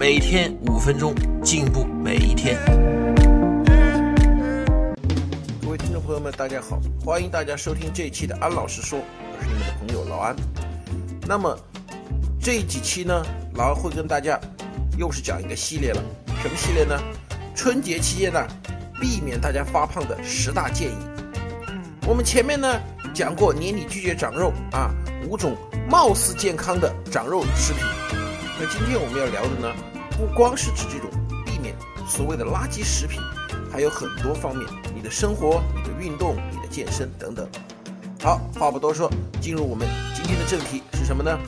每天五分钟，进步每一天。各位听众朋友们，大家好，欢迎大家收听这一期的安老师说，我是你们的朋友老安。那么这几期呢，老安会跟大家又是讲一个系列了，什么系列呢？春节期间呢，避免大家发胖的十大建议。我们前面呢讲过年底拒绝长肉啊，五种貌似健康的长肉食品。那今天我们要聊的呢，不光是指这种避免所谓的垃圾食品，还有很多方面，你的生活、你的运动、你的健身等等。好，话不多说，进入我们今天的正题是什么呢？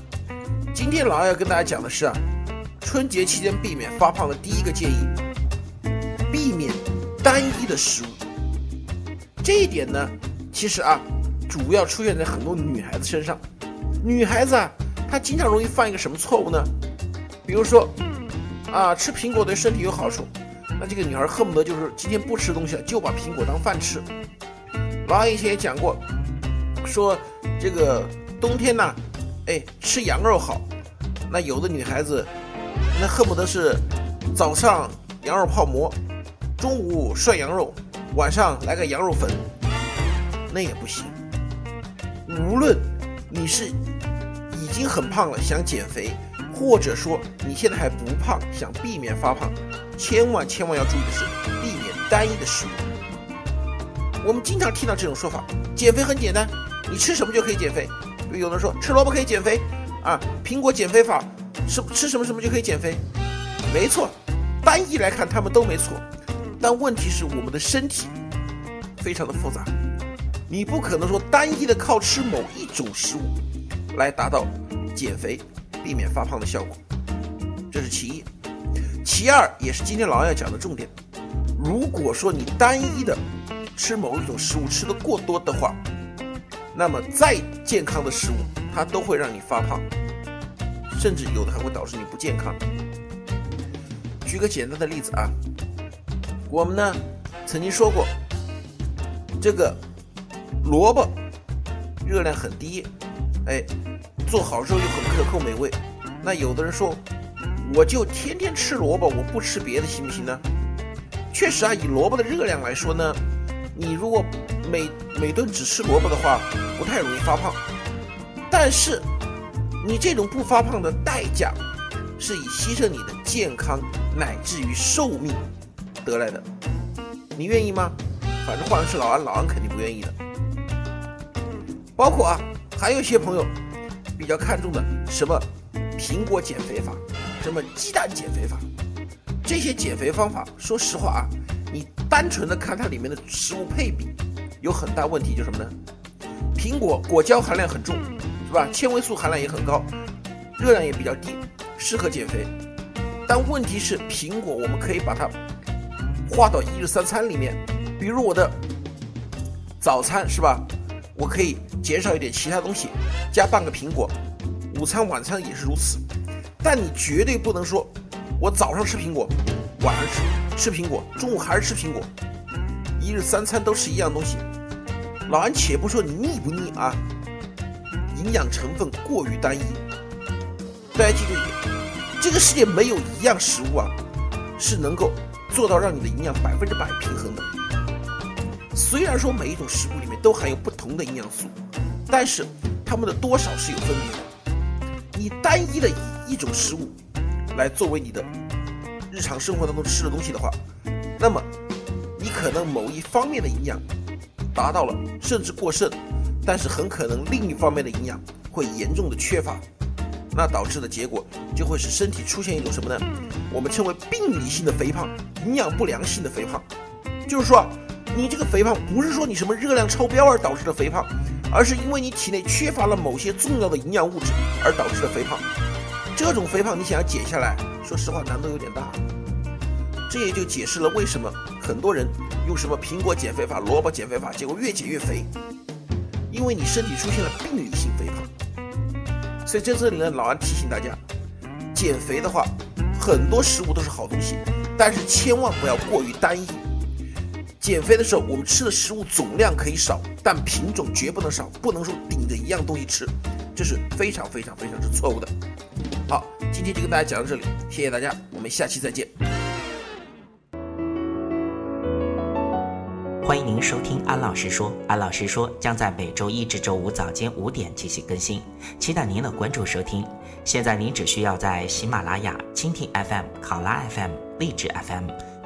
今天老二要跟大家讲的是啊，春节期间避免发胖的第一个建议，避免单一的食物。这一点呢，其实啊，主要出现在很多女孩子身上。女孩子啊，她经常容易犯一个什么错误呢？比如说，啊，吃苹果对身体有好处，那这个女孩恨不得就是今天不吃东西了，就把苹果当饭吃。老二以前也讲过，说这个冬天呢，哎，吃羊肉好。那有的女孩子，那恨不得是早上羊肉泡馍，中午涮羊肉，晚上来个羊肉粉，那也不行。无论你是已经很胖了想减肥，或者说你现在还不胖想避免发胖，千万千万要注意的是避免单一的食物。我们经常听到这种说法，减肥很简单，你吃什么就可以减肥。有人说吃萝卜可以减肥，啊，苹果减肥法，吃吃什么什么就可以减肥。没错，单一来看他们都没错，但问题是我们的身体非常的复杂，你不可能说单一的靠吃某一种食物来达到减肥、避免发胖的效果，这是其一。其二，也是今天老二要讲的重点，如果说你单一的吃某一种食物吃的过多的话，那么再健康的食物它都会让你发胖，甚至有的还会导致你不健康。举个简单的例子啊，我们呢曾经说过，这个萝卜热量很低，哎，做好之后又很可口美味。那有的人说，我就天天吃萝卜，我不吃别的行不行呢？确实啊，以萝卜的热量来说呢，你如果每每顿只吃萝卜的话，不太容易发胖。但是你这种不发胖的代价，是以牺牲你的健康乃至于寿命得来的。你愿意吗？反正换的是老安，老安肯定不愿意的。包括啊，还有一些朋友比较看重的什么苹果减肥法，什么鸡蛋减肥法，这些减肥方法，说实话啊，你单纯的看它里面的食物配比，有很大问题，就什么呢？苹果果胶含量很重，是吧？纤维素含量也很高，热量也比较低，适合减肥。但问题是，苹果我们可以把它划到一日三餐里面，比如我的早餐是吧？我可以减少一点其他东西，加半个苹果。午餐、晚餐也是如此。但你绝对不能说，我早上吃苹果，晚上吃吃苹果，中午还是吃苹果，一日三餐都是一样东西。老安且不说你腻不腻啊，营养成分过于单一。大家记住一点，这个世界没有一样食物啊，是能够做到让你的营养百分之百平衡的。虽然说每一种食物里面都含有不同的营养素，但是它们的多少是有分别的。你单一的以一种食物来作为你的日常生活当中吃的东西的话，那么你可能某一方面的营养达到了，甚至过剩，但是很可能另一方面的营养会严重的缺乏，那导致的结果就会使身体出现一种什么呢？我们称为病理性的肥胖，营养不良性的肥胖，就是说。你这个肥胖不是说你什么热量超标而导致的肥胖，而是因为你体内缺乏了某些重要的营养物质而导致的肥胖。这种肥胖你想要减下来，说实话难度有点大。这也就解释了为什么很多人用什么苹果减肥法、萝卜减肥法，结果越减越肥，因为你身体出现了病理性肥胖。所以在这里呢，老安提醒大家，减肥的话，很多食物都是好东西，但是千万不要过于单一。减肥的时候，我们吃的食物总量可以少，但品种绝不能少，不能说顶着一样东西吃，这是非常非常非常之错误的。好，今天就跟大家讲到这里，谢谢大家，我们下期再见。欢迎您收听安老师说，安老师说将在每周一至周五早间五点进行更新，期待您的关注收听。现在您只需要在喜马拉雅、蜻蜓 FM、考拉 FM、荔枝 FM。